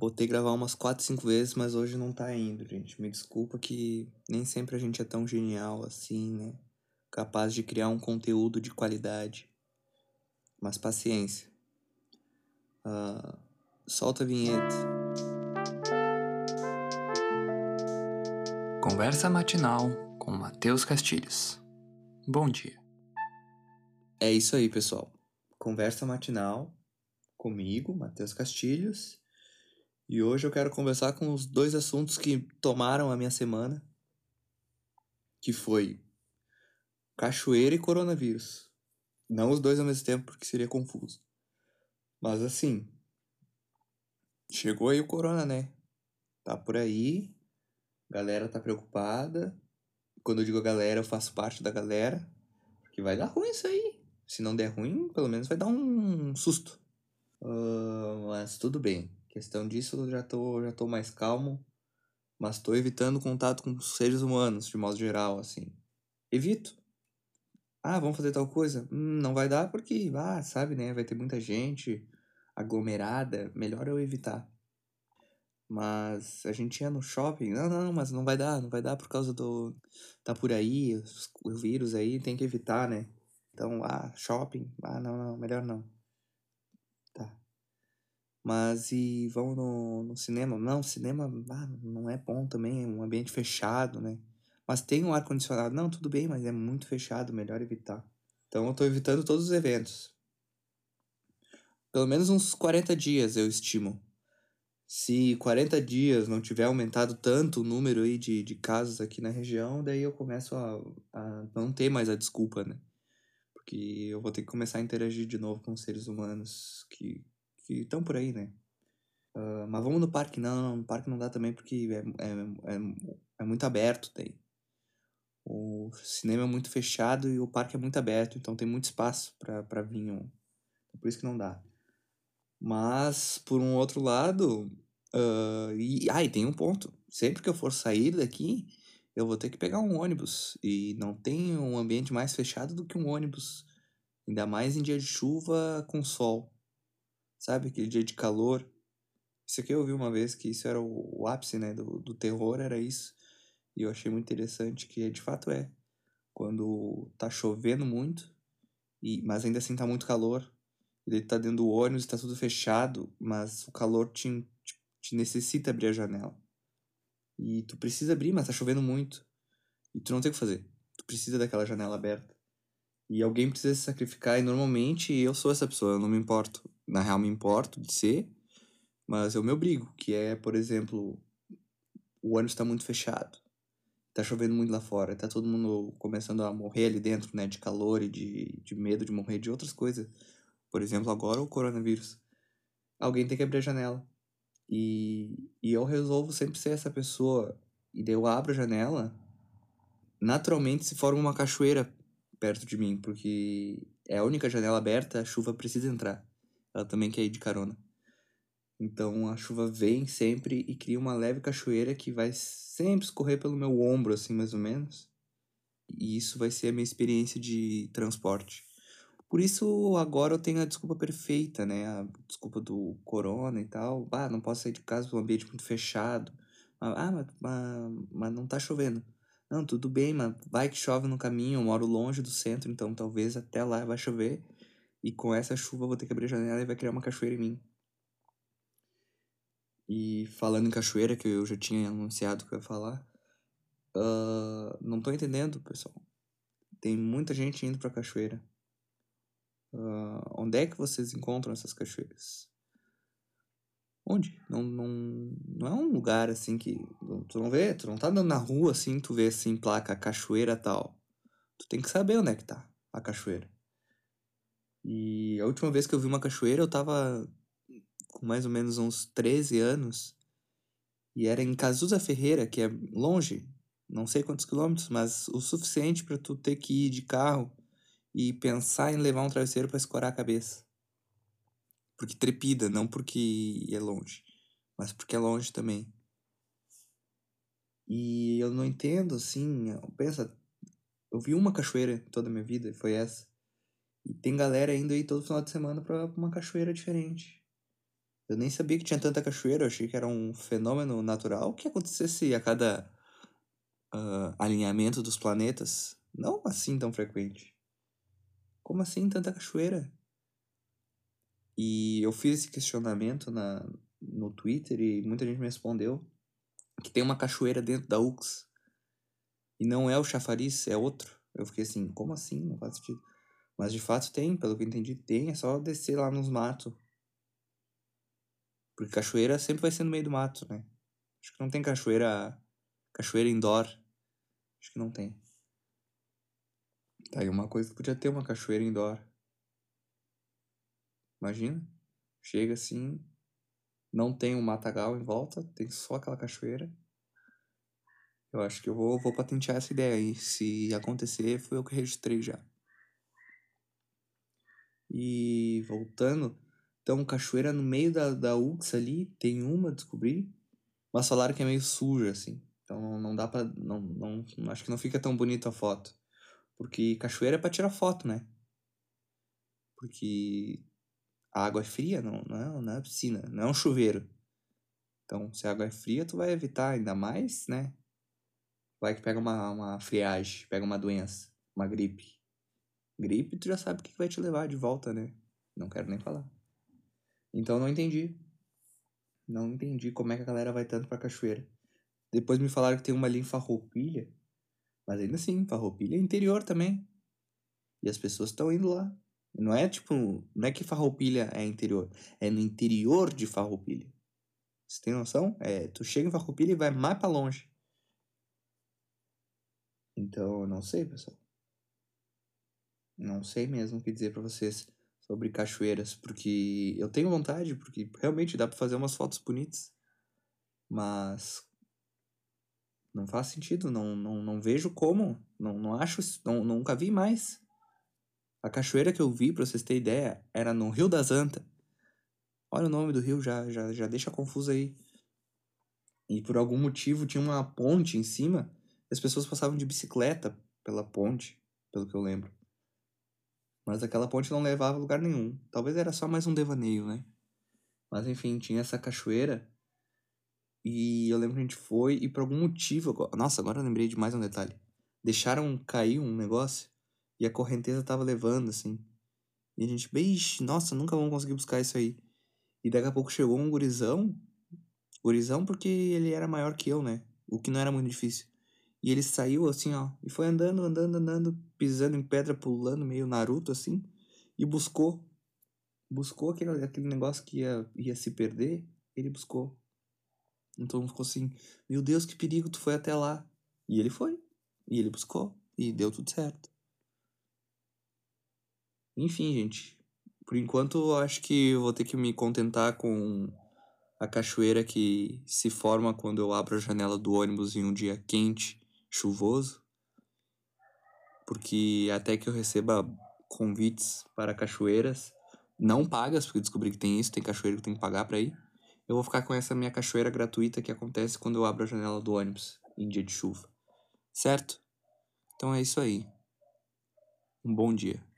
botei gravar umas 4, 5 vezes, mas hoje não tá indo, gente. Me desculpa que nem sempre a gente é tão genial assim, né? Capaz de criar um conteúdo de qualidade. Mas paciência. Uh, solta a vinheta. Conversa matinal com Matheus Castilhos. Bom dia. É isso aí, pessoal. Conversa matinal comigo, Matheus Castilhos. E hoje eu quero conversar com os dois assuntos que tomaram a minha semana, que foi cachoeira e coronavírus. Não os dois ao mesmo tempo, porque seria confuso. Mas assim, chegou aí o corona, né? Tá por aí, galera tá preocupada. Quando eu digo galera, eu faço parte da galera, porque vai dar ruim isso aí. Se não der ruim, pelo menos vai dar um susto. Uh, mas tudo bem. Questão disso, eu já tô, já tô mais calmo. Mas tô evitando contato com seres humanos, de modo geral, assim. Evito. Ah, vamos fazer tal coisa? Hum, não vai dar porque, ah, sabe, né? Vai ter muita gente aglomerada. Melhor eu evitar. Mas a gente ia no shopping. Não, não, mas não vai dar, não vai dar por causa do. Tá por aí, o vírus aí, tem que evitar, né? Então, ah, shopping. Ah, não, não, melhor não. Mas e vão no, no cinema? Não, cinema ah, não é bom também, é um ambiente fechado, né? Mas tem um ar-condicionado. Não, tudo bem, mas é muito fechado, melhor evitar. Então eu tô evitando todos os eventos. Pelo menos uns 40 dias eu estimo. Se 40 dias não tiver aumentado tanto o número aí de, de casos aqui na região, daí eu começo a, a não ter mais a desculpa, né? Porque eu vou ter que começar a interagir de novo com seres humanos que que estão por aí, né? Uh, mas vamos no parque? Não, não, no parque não dá também porque é, é, é, é muito aberto, tem. O cinema é muito fechado e o parque é muito aberto, então tem muito espaço para vir um. Por isso que não dá. Mas, por um outro lado, uh, e, ah, e tem um ponto. Sempre que eu for sair daqui, eu vou ter que pegar um ônibus. E não tem um ambiente mais fechado do que um ônibus. Ainda mais em dia de chuva com sol. Sabe, aquele dia de calor. Isso aqui eu ouvi uma vez que isso era o, o ápice, né, do, do terror, era isso. E eu achei muito interessante que de fato é. Quando tá chovendo muito, e, mas ainda assim tá muito calor, ele tá dentro do ônibus, tá tudo fechado, mas o calor te, te, te necessita abrir a janela. E tu precisa abrir, mas tá chovendo muito. E tu não tem o que fazer. Tu precisa daquela janela aberta. E alguém precisa se sacrificar, e normalmente eu sou essa pessoa, eu não me importo. Na real, me importo de ser, mas eu me obrigo, que é, por exemplo, o ônibus está muito fechado, tá chovendo muito lá fora, tá todo mundo começando a morrer ali dentro, né, de calor e de, de medo de morrer de outras coisas. Por exemplo, agora o coronavírus. Alguém tem que abrir a janela. E, e eu resolvo sempre ser essa pessoa. E daí eu abro a janela, naturalmente se forma uma cachoeira perto de mim, porque é a única janela aberta, a chuva precisa entrar. Ela também quer ir de carona. Então a chuva vem sempre e cria uma leve cachoeira que vai sempre escorrer pelo meu ombro, assim, mais ou menos. E isso vai ser a minha experiência de transporte. Por isso agora eu tenho a desculpa perfeita, né? A desculpa do corona e tal. Ah, não posso sair de casa, um ambiente muito fechado. Ah, mas, mas, mas não tá chovendo. Não, tudo bem, mas vai que chove no caminho, eu moro longe do centro, então talvez até lá vai chover. E com essa chuva eu vou ter que abrir a janela e vai criar uma cachoeira em mim. E falando em cachoeira, que eu já tinha anunciado que eu ia falar, uh, não tô entendendo, pessoal. Tem muita gente indo pra cachoeira. Uh, onde é que vocês encontram essas cachoeiras? Onde? Não, não, não é um lugar assim que. Tu não vê, tu não tá andando na rua assim, tu vê assim, placa cachoeira tal. Tu tem que saber onde é que tá a cachoeira. E a última vez que eu vi uma cachoeira, eu tava com mais ou menos uns 13 anos. E era em Cazuza Ferreira, que é longe, não sei quantos quilômetros, mas o suficiente para tu ter que ir de carro e pensar em levar um travesseiro para escorar a cabeça. Porque trepida, não porque é longe, mas porque é longe também. E eu não entendo, assim, pensa, eu vi uma cachoeira toda a minha vida, foi essa. E tem galera indo aí todo final de semana pra uma cachoeira diferente. Eu nem sabia que tinha tanta cachoeira, eu achei que era um fenômeno natural que acontecesse a cada uh, alinhamento dos planetas. Não assim tão frequente. Como assim tanta cachoeira? E eu fiz esse questionamento na, no Twitter e muita gente me respondeu que tem uma cachoeira dentro da UX. E não é o chafariz, é outro. Eu fiquei assim, como assim? Não faz sentido. Mas de fato tem, pelo que eu entendi, tem. É só descer lá nos matos. Porque cachoeira sempre vai ser no meio do mato, né? Acho que não tem cachoeira. Cachoeira indoor. Acho que não tem. Tá aí uma coisa que podia ter uma cachoeira indoor. Imagina. Chega assim. Não tem um matagal em volta, tem só aquela cachoeira. Eu acho que eu vou, vou patentear essa ideia aí. Se acontecer, foi eu que registrei já. E voltando, então cachoeira no meio da, da UX ali, tem uma, descobri. Mas falaram que é meio suja, assim. Então não dá pra. Não, não, acho que não fica tão bonita a foto. Porque cachoeira é pra tirar foto, né? Porque a água é fria, não, não, é, não é piscina, não é um chuveiro. Então, se a água é fria, tu vai evitar ainda mais, né? Vai que pega uma, uma friagem, pega uma doença, uma gripe. Gripe, tu já sabe o que vai te levar de volta, né? Não quero nem falar. Então, não entendi. Não entendi como é que a galera vai tanto pra cachoeira. Depois me falaram que tem uma ali. Mas ainda assim, Farroupilha é interior também. E as pessoas estão indo lá. Não é tipo, não é que Farroupilha é interior, é no interior de Farroupilha. Você tem noção? É, tu chega em Farroupilha e vai mais para longe. Então, eu não sei, pessoal. Não sei mesmo o que dizer para vocês sobre cachoeiras, porque eu tenho vontade, porque realmente dá para fazer umas fotos bonitas. Mas não faz sentido, não, não, não vejo como, não, não acho, não, nunca vi mais. A cachoeira que eu vi, pra vocês terem ideia, era no Rio das Antas. Olha o nome do rio, já, já, já deixa confuso aí. E por algum motivo tinha uma ponte em cima, as pessoas passavam de bicicleta pela ponte, pelo que eu lembro. Mas aquela ponte não levava a lugar nenhum. Talvez era só mais um devaneio, né? Mas enfim, tinha essa cachoeira. E eu lembro que a gente foi, e por algum motivo. Nossa, agora eu lembrei de mais um detalhe. Deixaram cair um negócio e a correnteza tava levando, assim. E a gente, beixe, nossa, nunca vamos conseguir buscar isso aí. E daqui a pouco chegou um gurizão. Gurizão porque ele era maior que eu, né? O que não era muito difícil. E ele saiu assim, ó. E foi andando, andando, andando, pisando em pedra, pulando, meio Naruto, assim. E buscou. Buscou aquele, aquele negócio que ia, ia se perder. Ele buscou. Então ficou assim: Meu Deus, que perigo, tu foi até lá. E ele foi. E ele buscou. E deu tudo certo. Enfim, gente. Por enquanto, acho que vou ter que me contentar com a cachoeira que se forma quando eu abro a janela do ônibus em um dia quente, chuvoso. Porque até que eu receba convites para cachoeiras, não pagas, porque descobri que tem isso, tem cachoeira que tem que pagar para ir. Eu vou ficar com essa minha cachoeira gratuita que acontece quando eu abro a janela do ônibus em dia de chuva. Certo? Então é isso aí. Um bom dia.